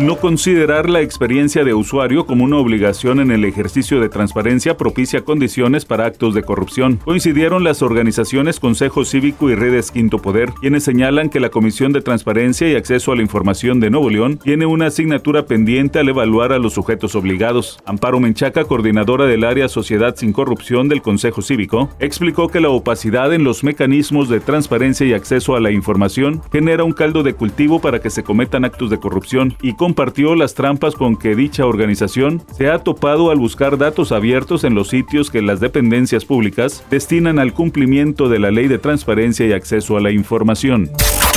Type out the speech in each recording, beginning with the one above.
no considerar la experiencia de usuario como una obligación en el ejercicio de transparencia propicia condiciones para actos de corrupción. Coincidieron las organizaciones Consejo Cívico y Redes Quinto Poder, quienes señalan que la Comisión de Transparencia y Acceso a la Información de Nuevo León tiene una asignatura pendiente al evaluar a los sujetos obligados. Amparo Menchaca, coordinadora del área Sociedad sin Corrupción del Consejo Cívico, explicó que la opacidad en los mecanismos de transparencia y acceso a la información genera un caldo de cultivo para que se cometan actos de corrupción y compartió las trampas con que dicha organización se ha topado al buscar datos abiertos en los sitios que las dependencias públicas destinan al cumplimiento de la Ley de Transparencia y Acceso a la Información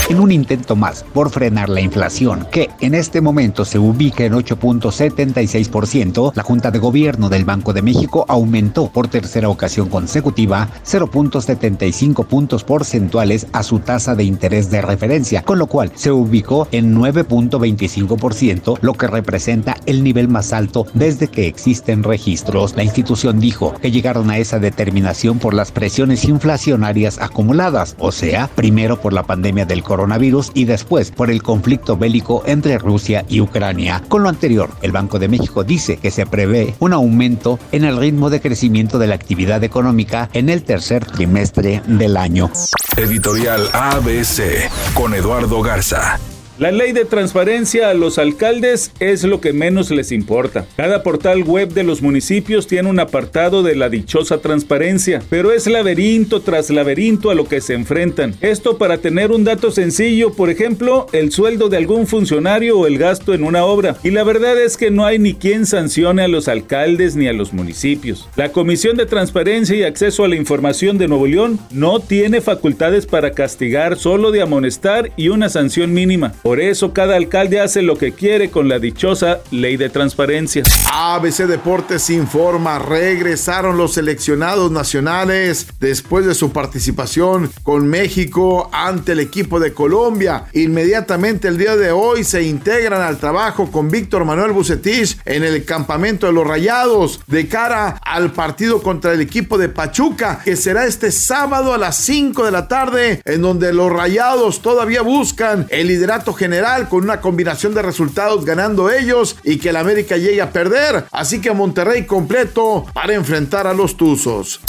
en un intento más por frenar la inflación, que en este momento se ubica en 8.76%, la Junta de Gobierno del Banco de México aumentó por tercera ocasión consecutiva 0.75 puntos porcentuales a su tasa de interés de referencia, con lo cual se ubicó en 9.25%, lo que representa el nivel más alto desde que existen registros. La institución dijo que llegaron a esa determinación por las presiones inflacionarias acumuladas, o sea, primero por la pandemia del coronavirus coronavirus y después por el conflicto bélico entre Rusia y Ucrania. Con lo anterior, el Banco de México dice que se prevé un aumento en el ritmo de crecimiento de la actividad económica en el tercer trimestre del año. Editorial ABC con Eduardo Garza. La ley de transparencia a los alcaldes es lo que menos les importa. Cada portal web de los municipios tiene un apartado de la dichosa transparencia, pero es laberinto tras laberinto a lo que se enfrentan. Esto para tener un dato sencillo, por ejemplo, el sueldo de algún funcionario o el gasto en una obra. Y la verdad es que no hay ni quien sancione a los alcaldes ni a los municipios. La Comisión de Transparencia y Acceso a la Información de Nuevo León no tiene facultades para castigar, solo de amonestar y una sanción mínima. Por eso cada alcalde hace lo que quiere con la dichosa ley de transparencia. ABC Deportes informa, regresaron los seleccionados nacionales después de su participación con México ante el equipo de Colombia. Inmediatamente el día de hoy se integran al trabajo con Víctor Manuel Bucetich en el campamento de los Rayados de cara al partido contra el equipo de Pachuca que será este sábado a las 5 de la tarde en donde los Rayados todavía buscan el liderato general con una combinación de resultados ganando ellos y que el América llegue a perder. Así que Monterrey completo para enfrentar a los Tuzos.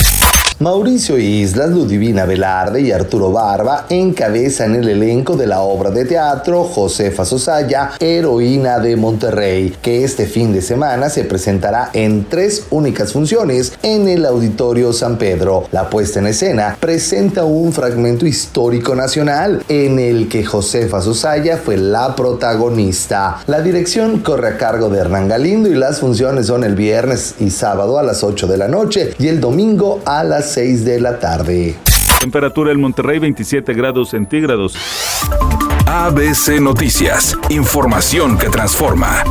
Mauricio Islas, Ludivina Velarde y Arturo Barba encabezan el elenco de la obra de teatro Josefa Sosaya, Heroína de Monterrey, que este fin de semana se presentará en tres únicas funciones en el Auditorio San Pedro. La puesta en escena presenta un fragmento histórico nacional en el que Josefa Sosaya fue la protagonista. La dirección corre a cargo de Hernán Galindo y las funciones son el viernes y sábado a las 8 de la noche y el domingo a las 6 de la tarde. Temperatura en Monterrey 27 grados centígrados. ABC Noticias, información que transforma.